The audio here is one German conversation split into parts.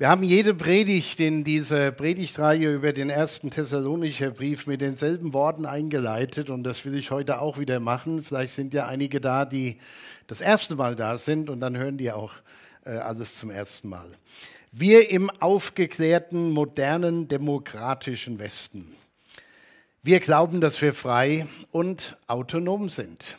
Wir haben jede Predigt in dieser Predigtreihe über den ersten Thessalonischer Brief mit denselben Worten eingeleitet und das will ich heute auch wieder machen. Vielleicht sind ja einige da, die das erste Mal da sind und dann hören die auch äh, alles zum ersten Mal. Wir im aufgeklärten, modernen, demokratischen Westen. Wir glauben, dass wir frei und autonom sind.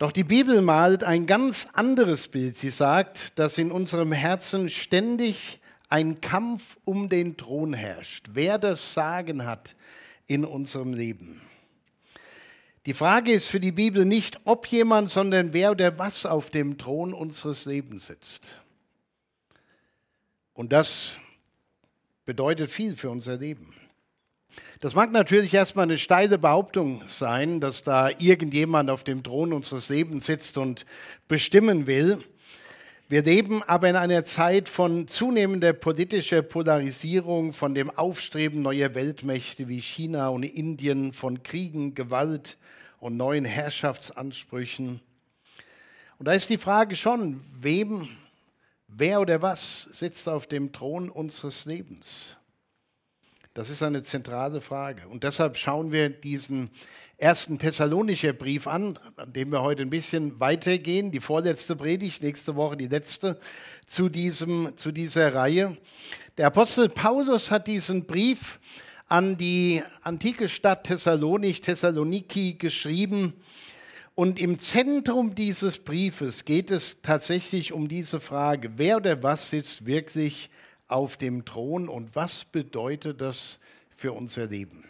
Doch die Bibel malt ein ganz anderes Bild. Sie sagt, dass in unserem Herzen ständig ein Kampf um den Thron herrscht. Wer das Sagen hat in unserem Leben. Die Frage ist für die Bibel nicht, ob jemand, sondern wer oder was auf dem Thron unseres Lebens sitzt. Und das bedeutet viel für unser Leben. Das mag natürlich erstmal eine steile Behauptung sein, dass da irgendjemand auf dem Thron unseres Lebens sitzt und bestimmen will. Wir leben aber in einer Zeit von zunehmender politischer Polarisierung, von dem Aufstreben neuer Weltmächte wie China und Indien, von Kriegen, Gewalt und neuen Herrschaftsansprüchen. Und da ist die Frage schon, wem, wer oder was sitzt auf dem Thron unseres Lebens? Das ist eine zentrale Frage. Und deshalb schauen wir diesen ersten Thessalonischer Brief an, an dem wir heute ein bisschen weitergehen. Die vorletzte Predigt, nächste Woche die letzte zu, diesem, zu dieser Reihe. Der Apostel Paulus hat diesen Brief an die antike Stadt Thessalonik, Thessaloniki, geschrieben. Und im Zentrum dieses Briefes geht es tatsächlich um diese Frage, wer oder was sitzt wirklich auf dem Thron und was bedeutet das für unser Leben?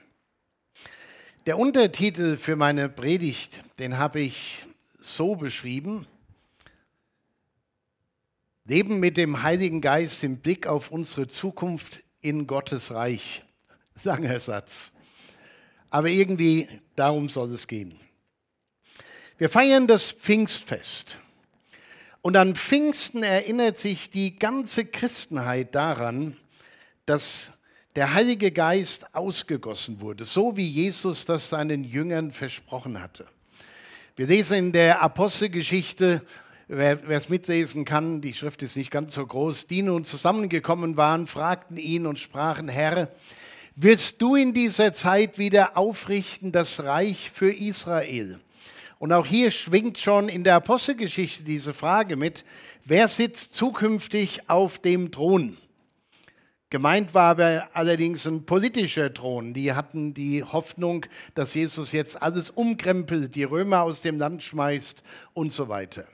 Der Untertitel für meine Predigt, den habe ich so beschrieben. Leben mit dem Heiligen Geist im Blick auf unsere Zukunft in Gottes Reich. Langer Satz. Aber irgendwie darum soll es gehen. Wir feiern das Pfingstfest. Und an Pfingsten erinnert sich die ganze Christenheit daran, dass der Heilige Geist ausgegossen wurde, so wie Jesus das seinen Jüngern versprochen hatte. Wir lesen in der Apostelgeschichte, wer es mitlesen kann, die Schrift ist nicht ganz so groß, die nun zusammengekommen waren, fragten ihn und sprachen, Herr, wirst du in dieser Zeit wieder aufrichten das Reich für Israel? Und auch hier schwingt schon in der Apostelgeschichte diese Frage mit, wer sitzt zukünftig auf dem Thron? Gemeint war aber allerdings ein politischer Thron. Die hatten die Hoffnung, dass Jesus jetzt alles umkrempelt, die Römer aus dem Land schmeißt und so weiter.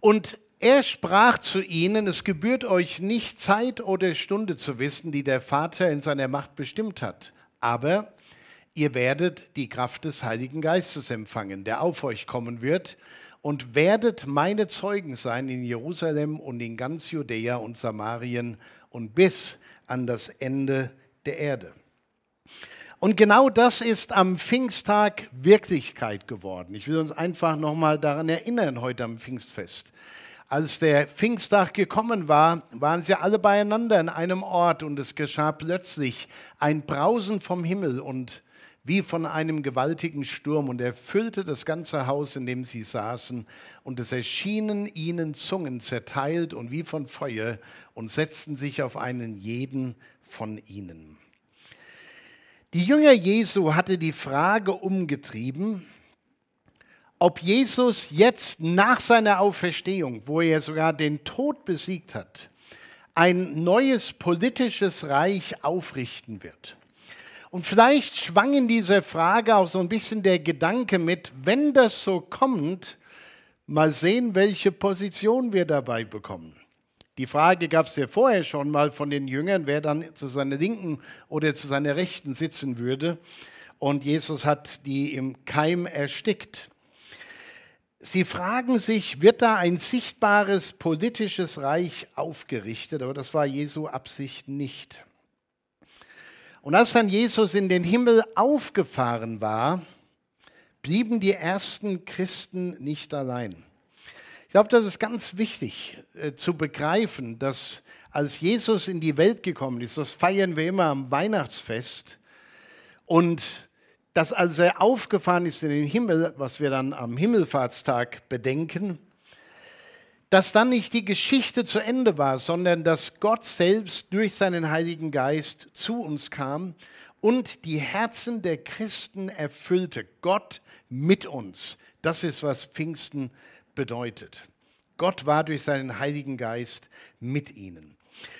Und er sprach zu ihnen, es gebührt euch nicht Zeit oder Stunde zu wissen, die der Vater in seiner Macht bestimmt hat. Aber ihr werdet die Kraft des Heiligen Geistes empfangen, der auf euch kommen wird, und werdet meine Zeugen sein in Jerusalem und in ganz Judäa und Samarien und bis an das Ende der Erde. Und genau das ist am Pfingsttag Wirklichkeit geworden. Ich will uns einfach nochmal daran erinnern heute am Pfingstfest. Als der Pfingsttag gekommen war, waren sie alle beieinander in einem Ort und es geschah plötzlich ein Brausen vom Himmel und wie von einem gewaltigen Sturm und erfüllte das ganze Haus, in dem sie saßen, und es erschienen ihnen Zungen zerteilt und wie von Feuer und setzten sich auf einen jeden von ihnen. Die Jünger Jesu hatte die Frage umgetrieben, ob Jesus jetzt nach seiner Auferstehung, wo er sogar den Tod besiegt hat, ein neues politisches Reich aufrichten wird. Und vielleicht schwang in dieser Frage auch so ein bisschen der Gedanke mit, wenn das so kommt, mal sehen, welche Position wir dabei bekommen. Die Frage gab es ja vorher schon mal von den Jüngern, wer dann zu seiner Linken oder zu seiner Rechten sitzen würde. Und Jesus hat die im Keim erstickt. Sie fragen sich, wird da ein sichtbares politisches Reich aufgerichtet? Aber das war Jesu Absicht nicht. Und als dann Jesus in den Himmel aufgefahren war, blieben die ersten Christen nicht allein. Ich glaube, das ist ganz wichtig äh, zu begreifen, dass als Jesus in die Welt gekommen ist, das feiern wir immer am Weihnachtsfest, und dass als er aufgefahren ist in den Himmel, was wir dann am Himmelfahrtstag bedenken, dass dann nicht die Geschichte zu Ende war, sondern dass Gott selbst durch seinen Heiligen Geist zu uns kam und die Herzen der Christen erfüllte. Gott mit uns. Das ist, was Pfingsten bedeutet. Gott war durch seinen Heiligen Geist mit ihnen.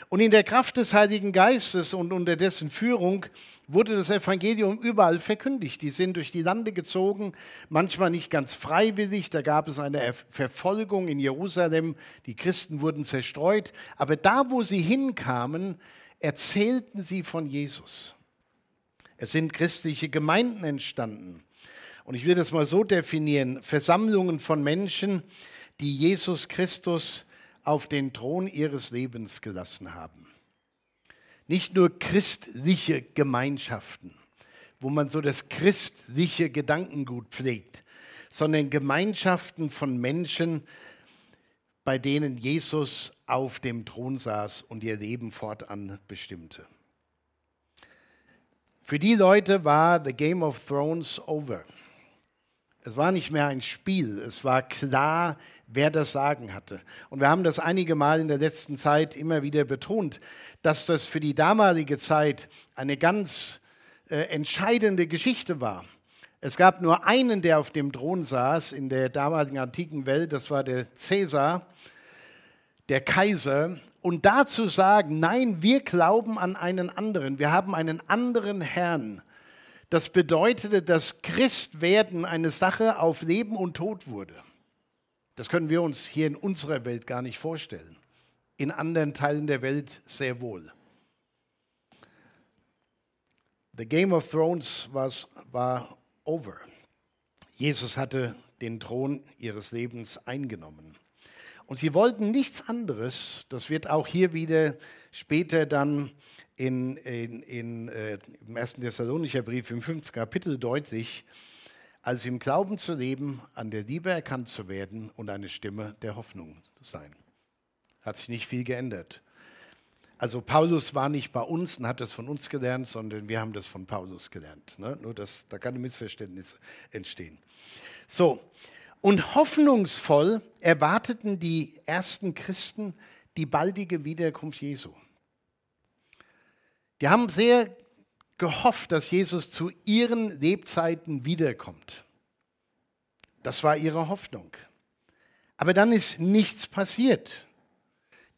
Und in der Kraft des Heiligen Geistes und unter dessen Führung wurde das Evangelium überall verkündigt. Die sind durch die Lande gezogen, manchmal nicht ganz freiwillig. Da gab es eine Verfolgung in Jerusalem. Die Christen wurden zerstreut. Aber da, wo sie hinkamen, erzählten sie von Jesus. Es sind christliche Gemeinden entstanden. Und ich will das mal so definieren. Versammlungen von Menschen, die Jesus Christus auf den Thron ihres Lebens gelassen haben. Nicht nur christliche Gemeinschaften, wo man so das christliche Gedankengut pflegt, sondern Gemeinschaften von Menschen, bei denen Jesus auf dem Thron saß und ihr Leben fortan bestimmte. Für die Leute war The Game of Thrones over. Es war nicht mehr ein Spiel, es war klar, wer das Sagen hatte. Und wir haben das einige Mal in der letzten Zeit immer wieder betont, dass das für die damalige Zeit eine ganz äh, entscheidende Geschichte war. Es gab nur einen, der auf dem Thron saß in der damaligen antiken Welt, das war der Cäsar, der Kaiser. Und dazu sagen, nein, wir glauben an einen anderen, wir haben einen anderen Herrn. Das bedeutete, dass Christwerden eine Sache auf Leben und Tod wurde. Das können wir uns hier in unserer Welt gar nicht vorstellen. In anderen Teilen der Welt sehr wohl. The Game of Thrones was, war over. Jesus hatte den Thron ihres Lebens eingenommen. Und sie wollten nichts anderes, das wird auch hier wieder später dann in, in, in, äh, im ersten Thessalonicher Brief im fünften Kapitel deutlich, als im Glauben zu leben, an der Liebe erkannt zu werden und eine Stimme der Hoffnung zu sein. Hat sich nicht viel geändert. Also Paulus war nicht bei uns und hat das von uns gelernt, sondern wir haben das von Paulus gelernt. Ne? Nur dass da keine Missverständnisse entstehen. So, und hoffnungsvoll erwarteten die ersten Christen die baldige Wiederkunft Jesu. Die haben sehr gehofft, dass Jesus zu ihren Lebzeiten wiederkommt. Das war ihre Hoffnung. Aber dann ist nichts passiert.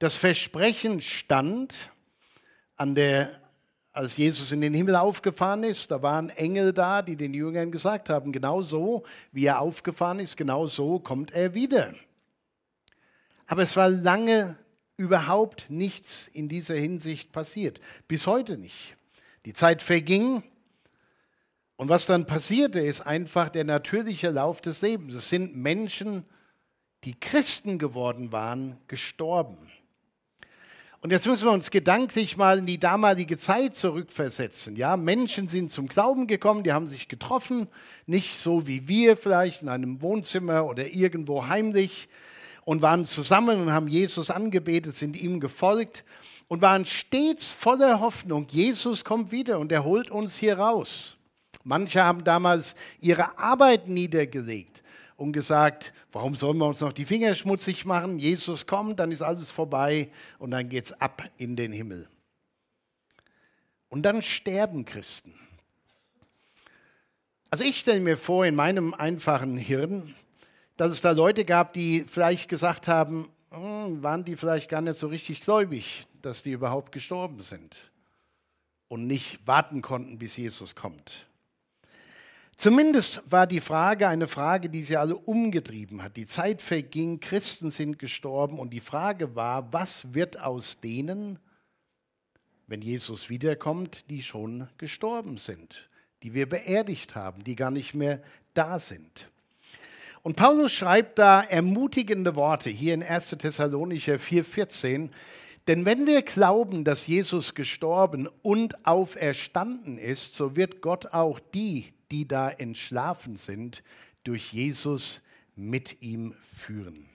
Das Versprechen stand an der, als Jesus in den Himmel aufgefahren ist, da waren Engel da, die den Jüngern gesagt haben, genau so, wie er aufgefahren ist, genau so kommt er wieder. Aber es war lange überhaupt nichts in dieser Hinsicht passiert. Bis heute nicht. Die Zeit verging und was dann passierte, ist einfach der natürliche Lauf des Lebens. Es sind Menschen, die Christen geworden waren, gestorben. Und jetzt müssen wir uns gedanklich mal in die damalige Zeit zurückversetzen. Ja, Menschen sind zum Glauben gekommen, die haben sich getroffen, nicht so wie wir vielleicht in einem Wohnzimmer oder irgendwo heimlich und waren zusammen und haben Jesus angebetet, sind ihm gefolgt und waren stets voller Hoffnung, Jesus kommt wieder und er holt uns hier raus. Manche haben damals ihre Arbeit niedergelegt und gesagt, warum sollen wir uns noch die Finger schmutzig machen? Jesus kommt, dann ist alles vorbei und dann geht es ab in den Himmel. Und dann sterben Christen. Also ich stelle mir vor in meinem einfachen Hirn, dass es da Leute gab, die vielleicht gesagt haben, hm, waren die vielleicht gar nicht so richtig gläubig, dass die überhaupt gestorben sind und nicht warten konnten, bis Jesus kommt. Zumindest war die Frage eine Frage, die sie alle umgetrieben hat. Die Zeit verging, Christen sind gestorben und die Frage war, was wird aus denen, wenn Jesus wiederkommt, die schon gestorben sind, die wir beerdigt haben, die gar nicht mehr da sind. Und Paulus schreibt da ermutigende Worte hier in 1. Thessalonicher 4,14. Denn wenn wir glauben, dass Jesus gestorben und auferstanden ist, so wird Gott auch die, die da entschlafen sind, durch Jesus mit ihm führen.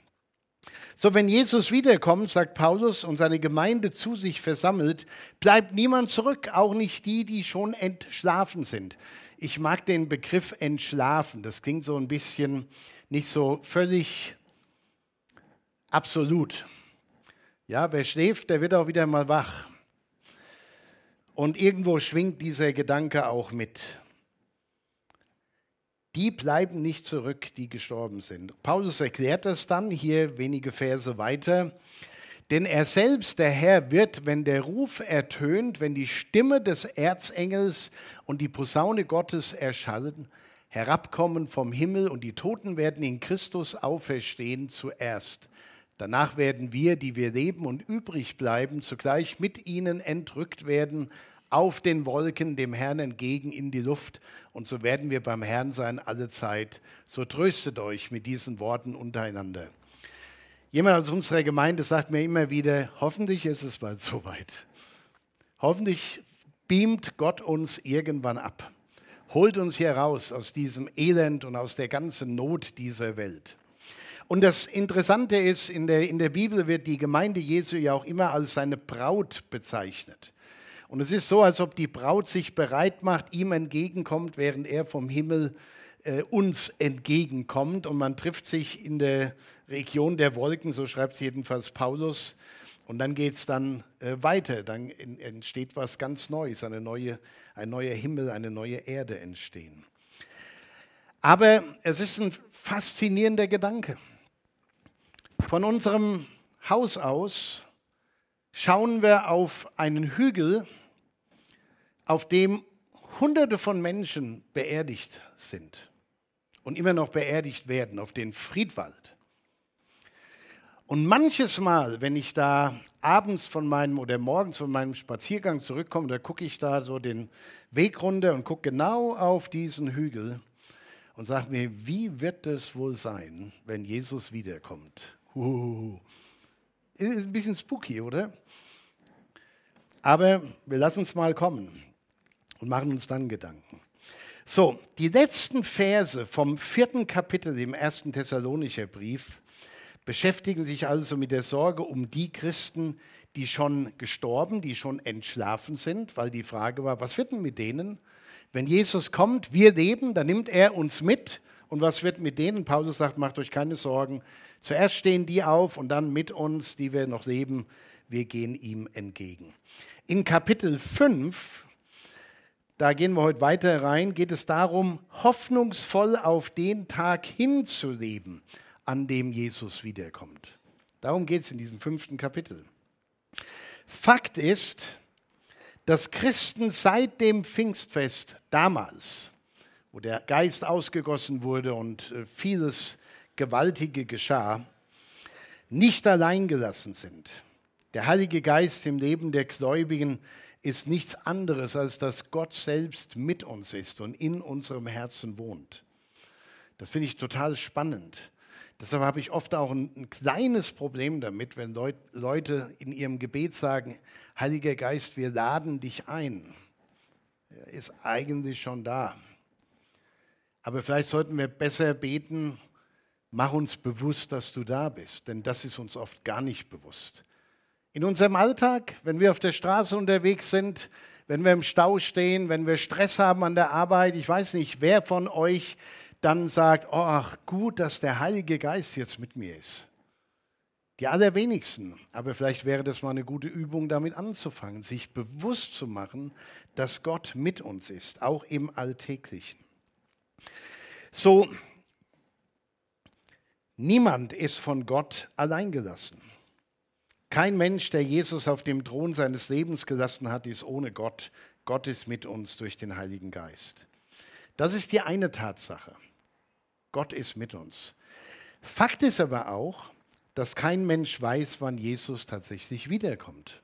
So, wenn Jesus wiederkommt, sagt Paulus, und seine Gemeinde zu sich versammelt, bleibt niemand zurück, auch nicht die, die schon entschlafen sind. Ich mag den Begriff entschlafen, das klingt so ein bisschen nicht so völlig Absolut. Ja, wer schläft, der wird auch wieder mal wach. Und irgendwo schwingt dieser Gedanke auch mit. Die bleiben nicht zurück, die gestorben sind. Paulus erklärt das dann hier wenige Verse weiter. Denn er selbst, der Herr, wird, wenn der Ruf ertönt, wenn die Stimme des Erzengels und die Posaune Gottes erschallen, herabkommen vom Himmel und die Toten werden in Christus auferstehen zuerst. Danach werden wir, die wir leben und übrig bleiben, zugleich mit ihnen entrückt werden auf den Wolken dem Herrn entgegen in die Luft. Und so werden wir beim Herrn sein alle Zeit. So tröstet euch mit diesen Worten untereinander. Jemand aus unserer Gemeinde sagt mir immer wieder, hoffentlich ist es bald soweit. Hoffentlich beamt Gott uns irgendwann ab, holt uns hier raus aus diesem Elend und aus der ganzen Not dieser Welt. Und das Interessante ist, in der, in der Bibel wird die Gemeinde Jesu ja auch immer als seine Braut bezeichnet. Und es ist so, als ob die Braut sich bereit macht, ihm entgegenkommt, während er vom Himmel äh, uns entgegenkommt. Und man trifft sich in der Region der Wolken, so schreibt es jedenfalls Paulus. Und dann geht es dann äh, weiter, dann in, entsteht was ganz Neues, eine neue, ein neuer Himmel, eine neue Erde entstehen. Aber es ist ein faszinierender Gedanke. Von unserem Haus aus schauen wir auf einen Hügel, auf dem Hunderte von Menschen beerdigt sind und immer noch beerdigt werden, auf den Friedwald. Und manches Mal, wenn ich da abends von meinem oder morgens von meinem Spaziergang zurückkomme, da gucke ich da so den Weg runter und gucke genau auf diesen Hügel und sage mir, wie wird es wohl sein, wenn Jesus wiederkommt? Uh, ist ein bisschen spooky, oder? Aber wir lassen es mal kommen und machen uns dann Gedanken. So, die letzten Verse vom vierten Kapitel im ersten Thessalonischer Brief beschäftigen sich also mit der Sorge um die Christen, die schon gestorben, die schon entschlafen sind, weil die Frage war, was wird denn mit denen? Wenn Jesus kommt, wir leben, dann nimmt er uns mit. Und was wird mit denen? Paulus sagt, macht euch keine Sorgen. Zuerst stehen die auf und dann mit uns, die wir noch leben, wir gehen ihm entgegen. In Kapitel 5, da gehen wir heute weiter rein, geht es darum, hoffnungsvoll auf den Tag hinzuleben an dem Jesus wiederkommt. Darum geht es in diesem fünften Kapitel. Fakt ist, dass Christen seit dem Pfingstfest damals, wo der Geist ausgegossen wurde und äh, vieles Gewaltige geschah, nicht allein gelassen sind. Der Heilige Geist im Leben der Gläubigen ist nichts anderes, als dass Gott selbst mit uns ist und in unserem Herzen wohnt. Das finde ich total spannend. Deshalb habe ich oft auch ein, ein kleines Problem damit, wenn Leut, Leute in ihrem Gebet sagen, Heiliger Geist, wir laden dich ein. Er ist eigentlich schon da. Aber vielleicht sollten wir besser beten, mach uns bewusst, dass du da bist, denn das ist uns oft gar nicht bewusst. In unserem Alltag, wenn wir auf der Straße unterwegs sind, wenn wir im Stau stehen, wenn wir Stress haben an der Arbeit, ich weiß nicht, wer von euch dann sagt, oh, ach, gut, dass der Heilige Geist jetzt mit mir ist. Die allerwenigsten, aber vielleicht wäre das mal eine gute Übung, damit anzufangen, sich bewusst zu machen, dass Gott mit uns ist, auch im Alltäglichen. So, niemand ist von Gott alleingelassen. Kein Mensch, der Jesus auf dem Thron seines Lebens gelassen hat, ist ohne Gott. Gott ist mit uns durch den Heiligen Geist. Das ist die eine Tatsache. Gott ist mit uns. Fakt ist aber auch, dass kein Mensch weiß, wann Jesus tatsächlich wiederkommt.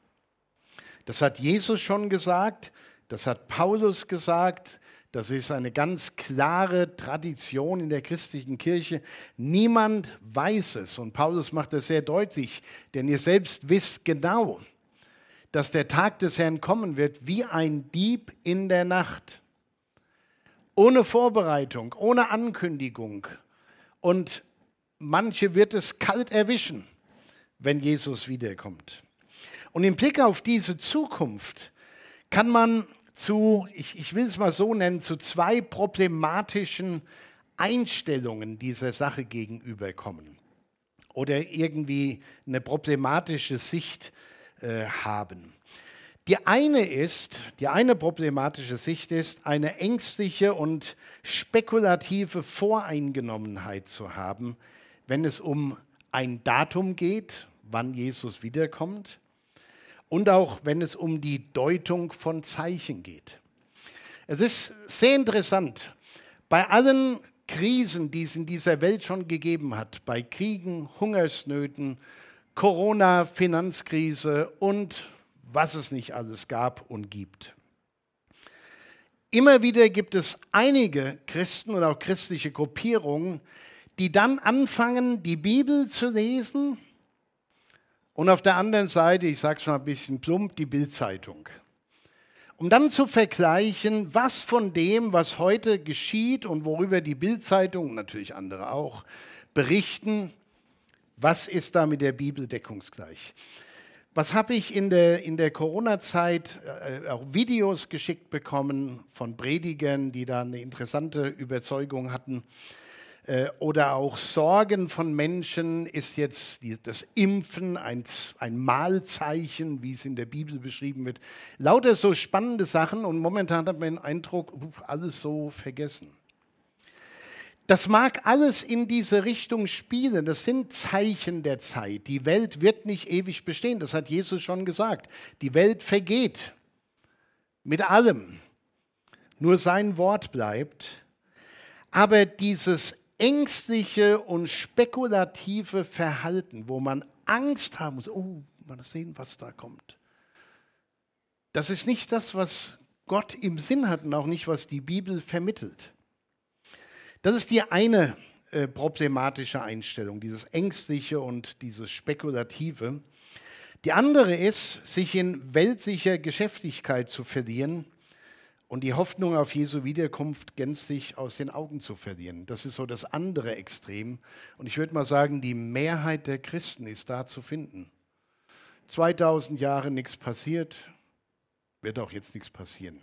Das hat Jesus schon gesagt, das hat Paulus gesagt, das ist eine ganz klare Tradition in der christlichen Kirche. Niemand weiß es und Paulus macht das sehr deutlich, denn ihr selbst wisst genau, dass der Tag des Herrn kommen wird wie ein Dieb in der Nacht ohne Vorbereitung, ohne Ankündigung. Und manche wird es kalt erwischen, wenn Jesus wiederkommt. Und im Blick auf diese Zukunft kann man zu, ich, ich will es mal so nennen, zu zwei problematischen Einstellungen dieser Sache gegenüberkommen. oder irgendwie eine problematische Sicht äh, haben. Die eine ist, die eine problematische Sicht ist, eine ängstliche und spekulative Voreingenommenheit zu haben, wenn es um ein Datum geht, wann Jesus wiederkommt, und auch wenn es um die Deutung von Zeichen geht. Es ist sehr interessant, bei allen Krisen, die es in dieser Welt schon gegeben hat, bei Kriegen, Hungersnöten, Corona, Finanzkrise und was es nicht alles gab und gibt. Immer wieder gibt es einige Christen oder auch christliche Gruppierungen, die dann anfangen, die Bibel zu lesen und auf der anderen Seite, ich sage es mal ein bisschen plump, die Bildzeitung. Um dann zu vergleichen, was von dem, was heute geschieht und worüber die Bildzeitung, natürlich andere auch, berichten, was ist da mit der Bibel deckungsgleich. Was habe ich in der, in der Corona-Zeit äh, auch Videos geschickt bekommen von Predigern, die da eine interessante Überzeugung hatten? Äh, oder auch Sorgen von Menschen, ist jetzt die, das Impfen ein, ein Mahlzeichen, wie es in der Bibel beschrieben wird. Lauter so spannende Sachen und momentan hat man den Eindruck, alles so vergessen. Das mag alles in diese Richtung spielen. Das sind Zeichen der Zeit. Die Welt wird nicht ewig bestehen. Das hat Jesus schon gesagt. Die Welt vergeht mit allem. Nur sein Wort bleibt. Aber dieses ängstliche und spekulative Verhalten, wo man Angst haben muss, oh, mal sehen, was da kommt. Das ist nicht das, was Gott im Sinn hat und auch nicht, was die Bibel vermittelt. Das ist die eine äh, problematische Einstellung, dieses Ängstliche und dieses Spekulative. Die andere ist, sich in weltlicher Geschäftigkeit zu verlieren und die Hoffnung auf Jesu Wiederkunft gänzlich aus den Augen zu verlieren. Das ist so das andere Extrem. Und ich würde mal sagen, die Mehrheit der Christen ist da zu finden. 2000 Jahre nichts passiert, wird auch jetzt nichts passieren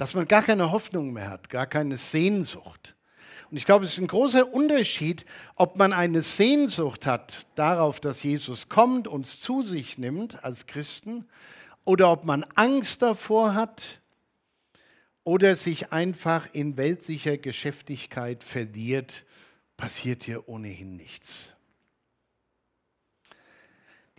dass man gar keine Hoffnung mehr hat, gar keine Sehnsucht. Und ich glaube, es ist ein großer Unterschied, ob man eine Sehnsucht hat darauf, dass Jesus kommt, uns zu sich nimmt als Christen, oder ob man Angst davor hat oder sich einfach in weltlicher Geschäftigkeit verliert, passiert hier ohnehin nichts.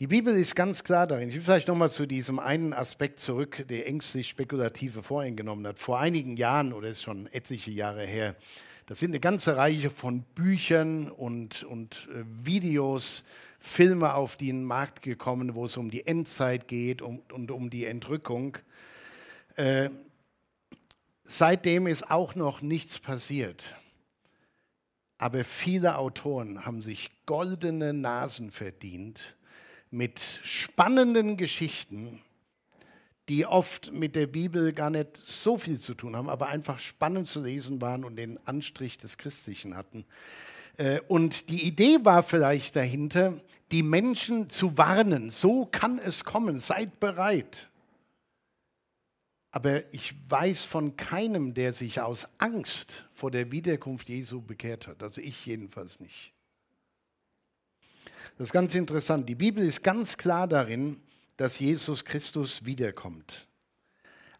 Die Bibel ist ganz klar darin. Ich will vielleicht nochmal zu diesem einen Aspekt zurück, der ängstlich spekulative voreingenommen hat. Vor einigen Jahren, oder ist schon etliche Jahre her, da sind eine ganze Reihe von Büchern und, und äh, Videos, Filme auf den Markt gekommen, wo es um die Endzeit geht um, und um die Entrückung. Äh, seitdem ist auch noch nichts passiert. Aber viele Autoren haben sich goldene Nasen verdient mit spannenden Geschichten, die oft mit der Bibel gar nicht so viel zu tun haben, aber einfach spannend zu lesen waren und den Anstrich des Christlichen hatten. Äh, und die Idee war vielleicht dahinter, die Menschen zu warnen, so kann es kommen, seid bereit. Aber ich weiß von keinem, der sich aus Angst vor der Wiederkunft Jesu bekehrt hat. Also ich jedenfalls nicht. Das ist ganz interessant. Die Bibel ist ganz klar darin, dass Jesus Christus wiederkommt.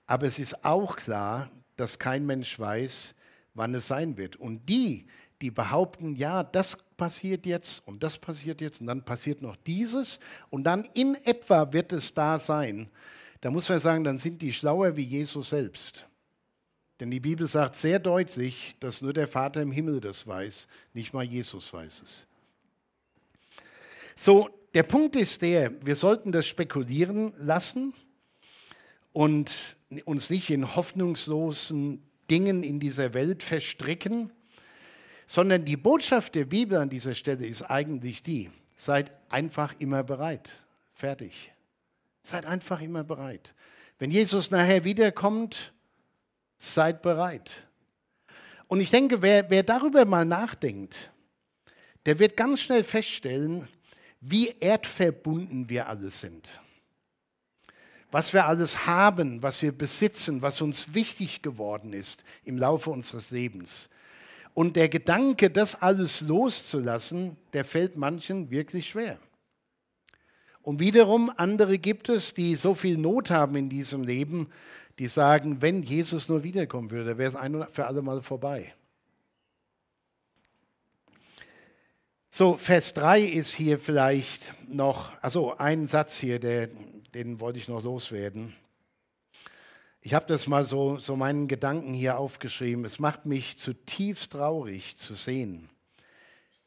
Aber es ist auch klar, dass kein Mensch weiß, wann es sein wird. Und die, die behaupten, ja, das passiert jetzt und das passiert jetzt und dann passiert noch dieses und dann in etwa wird es da sein, da muss man sagen, dann sind die schlauer wie Jesus selbst. Denn die Bibel sagt sehr deutlich, dass nur der Vater im Himmel das weiß, nicht mal Jesus weiß es. So, der Punkt ist der, wir sollten das spekulieren lassen und uns nicht in hoffnungslosen Dingen in dieser Welt verstricken, sondern die Botschaft der Bibel an dieser Stelle ist eigentlich die, seid einfach immer bereit. Fertig. Seid einfach immer bereit. Wenn Jesus nachher wiederkommt, seid bereit. Und ich denke, wer, wer darüber mal nachdenkt, der wird ganz schnell feststellen, wie erdverbunden wir alle sind. Was wir alles haben, was wir besitzen, was uns wichtig geworden ist im Laufe unseres Lebens. Und der Gedanke, das alles loszulassen, der fällt manchen wirklich schwer. Und wiederum andere gibt es, die so viel Not haben in diesem Leben, die sagen, wenn Jesus nur wiederkommen würde, wäre es ein für alle Mal vorbei. So, Vers 3 ist hier vielleicht noch, also ein Satz hier, der, den wollte ich noch loswerden. Ich habe das mal so, so meinen Gedanken hier aufgeschrieben. Es macht mich zutiefst traurig zu sehen,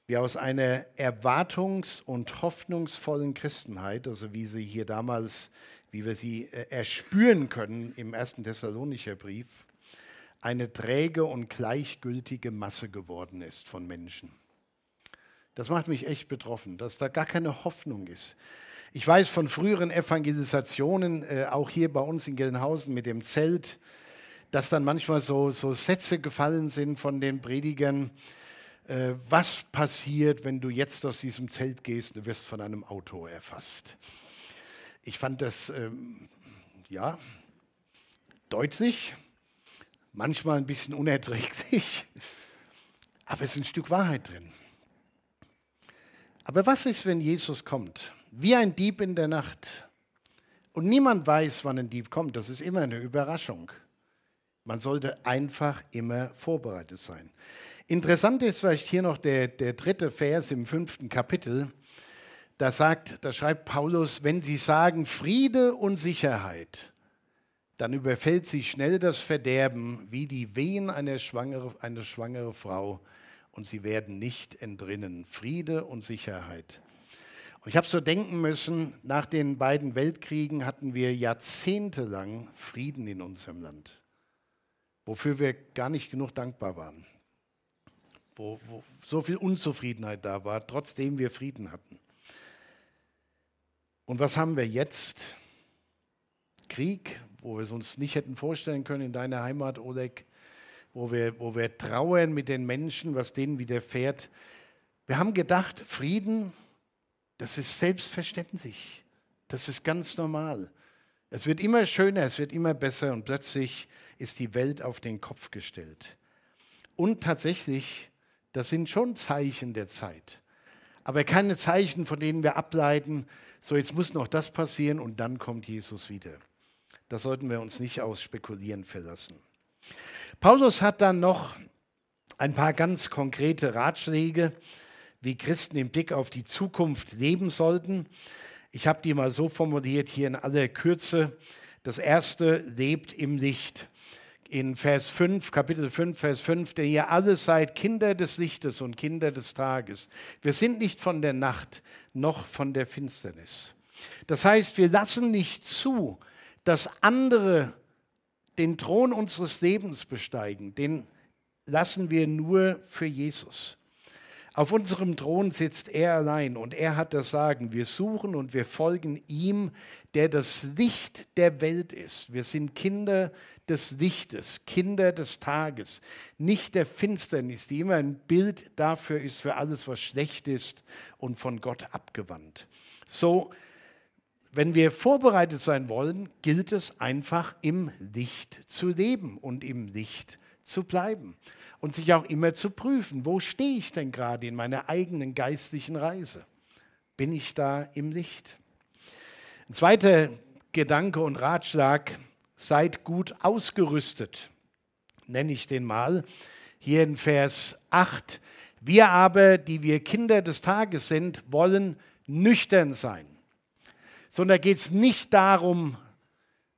wie aus einer erwartungs- und hoffnungsvollen Christenheit, also wie sie hier damals, wie wir sie äh, erspüren können im ersten Thessalonischer Brief, eine träge und gleichgültige Masse geworden ist von Menschen. Das macht mich echt betroffen, dass da gar keine Hoffnung ist. Ich weiß von früheren Evangelisationen, äh, auch hier bei uns in Gelnhausen mit dem Zelt, dass dann manchmal so, so Sätze gefallen sind von den Predigern. Äh, was passiert, wenn du jetzt aus diesem Zelt gehst, du wirst von einem Auto erfasst? Ich fand das, ähm, ja, deutlich, manchmal ein bisschen unerträglich, aber es ist ein Stück Wahrheit drin. Aber was ist, wenn Jesus kommt? wie ein Dieb in der Nacht. Und niemand weiß, wann ein Dieb kommt. Das ist immer eine Überraschung. Man sollte einfach immer vorbereitet sein. Interessant ist vielleicht hier noch der, der dritte Vers im fünften Kapitel. Da sagt, da schreibt Paulus, wenn sie sagen Friede und Sicherheit, dann überfällt sie schnell das Verderben wie die Wehen einer schwangere, eine schwangere Frau und sie werden nicht entrinnen. Friede und Sicherheit. Und ich habe so denken müssen, nach den beiden Weltkriegen hatten wir jahrzehntelang Frieden in unserem Land, wofür wir gar nicht genug dankbar waren, wo, wo so viel Unzufriedenheit da war, trotzdem wir Frieden hatten. Und was haben wir jetzt? Krieg, wo wir es uns nicht hätten vorstellen können in deiner Heimat, Oleg, wo wir, wo wir trauern mit den Menschen, was denen widerfährt. Wir haben gedacht, Frieden, das ist selbstverständlich. Das ist ganz normal. Es wird immer schöner, es wird immer besser und plötzlich ist die Welt auf den Kopf gestellt. Und tatsächlich, das sind schon Zeichen der Zeit. Aber keine Zeichen, von denen wir ableiten, so jetzt muss noch das passieren und dann kommt Jesus wieder. Da sollten wir uns nicht aus Spekulieren verlassen. Paulus hat dann noch ein paar ganz konkrete Ratschläge wie Christen im Blick auf die Zukunft leben sollten. Ich habe die mal so formuliert hier in aller Kürze. Das erste lebt im Licht. In Vers 5, Kapitel 5, Vers 5, denn ihr alle seid Kinder des Lichtes und Kinder des Tages. Wir sind nicht von der Nacht noch von der Finsternis. Das heißt, wir lassen nicht zu, dass andere den Thron unseres Lebens besteigen. Den lassen wir nur für Jesus. Auf unserem Thron sitzt er allein und er hat das Sagen. Wir suchen und wir folgen ihm, der das Licht der Welt ist. Wir sind Kinder des Lichtes, Kinder des Tages, nicht der Finsternis, die immer ein Bild dafür ist für alles, was schlecht ist und von Gott abgewandt. So, wenn wir vorbereitet sein wollen, gilt es einfach im Licht zu leben und im Licht zu bleiben und sich auch immer zu prüfen, wo stehe ich denn gerade in meiner eigenen geistlichen Reise? Bin ich da im Licht? Ein zweiter Gedanke und Ratschlag, seid gut ausgerüstet, nenne ich den mal. Hier in Vers 8. Wir aber, die wir Kinder des Tages sind, wollen nüchtern sein. Sondern geht es nicht darum,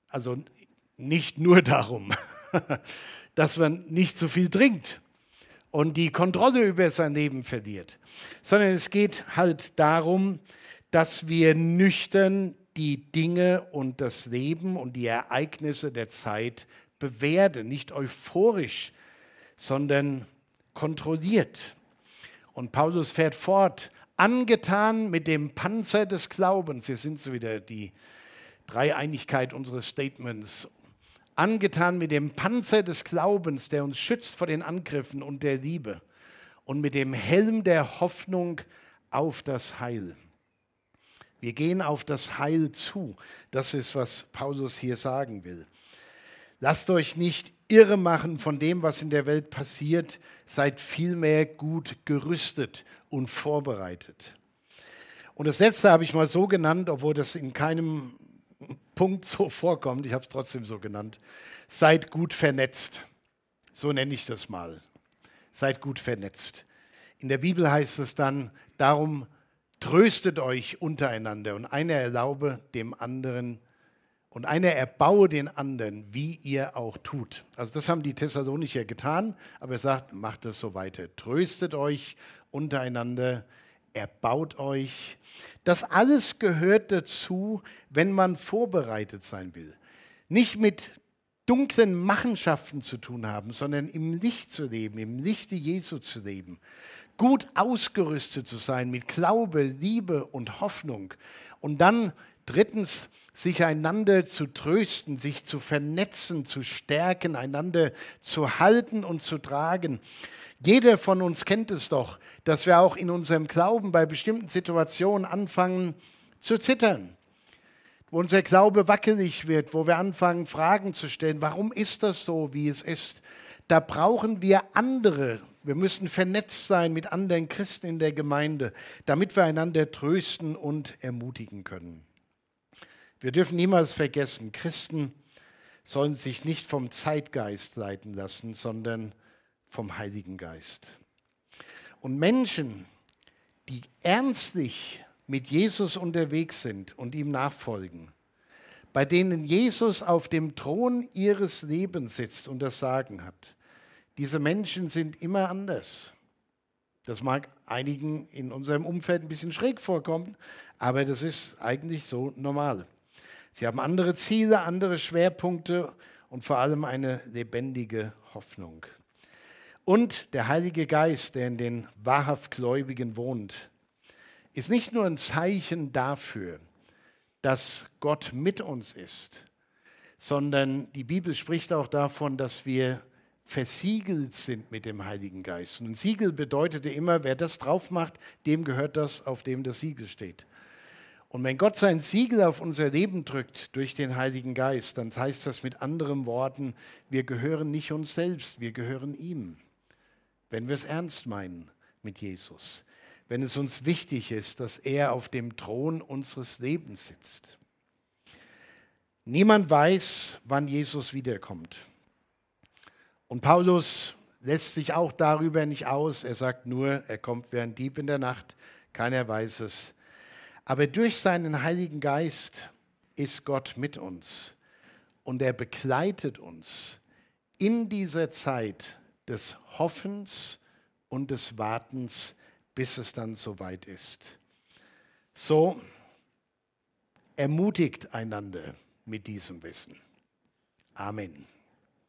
also nicht nur darum, dass man nicht zu viel trinkt und die Kontrolle über sein Leben verliert, sondern es geht halt darum, dass wir nüchtern die Dinge und das Leben und die Ereignisse der Zeit bewerten, nicht euphorisch, sondern kontrolliert. Und Paulus fährt fort, angetan mit dem Panzer des Glaubens. Hier sind so wieder die Dreieinigkeit unseres Statements angetan mit dem Panzer des Glaubens, der uns schützt vor den Angriffen und der Liebe und mit dem Helm der Hoffnung auf das Heil. Wir gehen auf das Heil zu. Das ist, was Paulus hier sagen will. Lasst euch nicht irre machen von dem, was in der Welt passiert, seid vielmehr gut gerüstet und vorbereitet. Und das letzte habe ich mal so genannt, obwohl das in keinem Punkt so vorkommt, ich habe es trotzdem so genannt, seid gut vernetzt. So nenne ich das mal. Seid gut vernetzt. In der Bibel heißt es dann, darum tröstet euch untereinander und einer erlaube dem anderen und einer erbaue den anderen, wie ihr auch tut. Also das haben die Thessalonicher getan, aber er sagt, macht es so weiter. Tröstet euch untereinander, erbaut euch. Das alles gehört dazu, wenn man vorbereitet sein will. Nicht mit dunklen Machenschaften zu tun haben, sondern im Licht zu leben, im Lichte Jesu zu leben. Gut ausgerüstet zu sein mit Glaube, Liebe und Hoffnung. Und dann drittens, sich einander zu trösten, sich zu vernetzen, zu stärken, einander zu halten und zu tragen. Jeder von uns kennt es doch, dass wir auch in unserem Glauben bei bestimmten Situationen anfangen zu zittern wo unser Glaube wackelig wird, wo wir anfangen, Fragen zu stellen, warum ist das so, wie es ist? Da brauchen wir andere. Wir müssen vernetzt sein mit anderen Christen in der Gemeinde, damit wir einander trösten und ermutigen können. Wir dürfen niemals vergessen, Christen sollen sich nicht vom Zeitgeist leiten lassen, sondern vom Heiligen Geist. Und Menschen, die ernstlich mit Jesus unterwegs sind und ihm nachfolgen, bei denen Jesus auf dem Thron ihres Lebens sitzt und das Sagen hat, diese Menschen sind immer anders. Das mag einigen in unserem Umfeld ein bisschen schräg vorkommen, aber das ist eigentlich so normal. Sie haben andere Ziele, andere Schwerpunkte und vor allem eine lebendige Hoffnung. Und der Heilige Geist, der in den wahrhaft Gläubigen wohnt, ist nicht nur ein Zeichen dafür, dass Gott mit uns ist, sondern die Bibel spricht auch davon, dass wir versiegelt sind mit dem Heiligen Geist. Und ein Siegel bedeutete immer, wer das drauf macht, dem gehört das, auf dem das Siegel steht. Und wenn Gott sein Siegel auf unser Leben drückt durch den Heiligen Geist, dann heißt das mit anderen Worten, wir gehören nicht uns selbst, wir gehören ihm, wenn wir es ernst meinen mit Jesus wenn es uns wichtig ist, dass er auf dem Thron unseres Lebens sitzt. Niemand weiß, wann Jesus wiederkommt. Und Paulus lässt sich auch darüber nicht aus. Er sagt nur, er kommt wie ein Dieb in der Nacht. Keiner weiß es. Aber durch seinen Heiligen Geist ist Gott mit uns. Und er begleitet uns in dieser Zeit des Hoffens und des Wartens bis es dann soweit ist. So ermutigt einander mit diesem Wissen. Amen.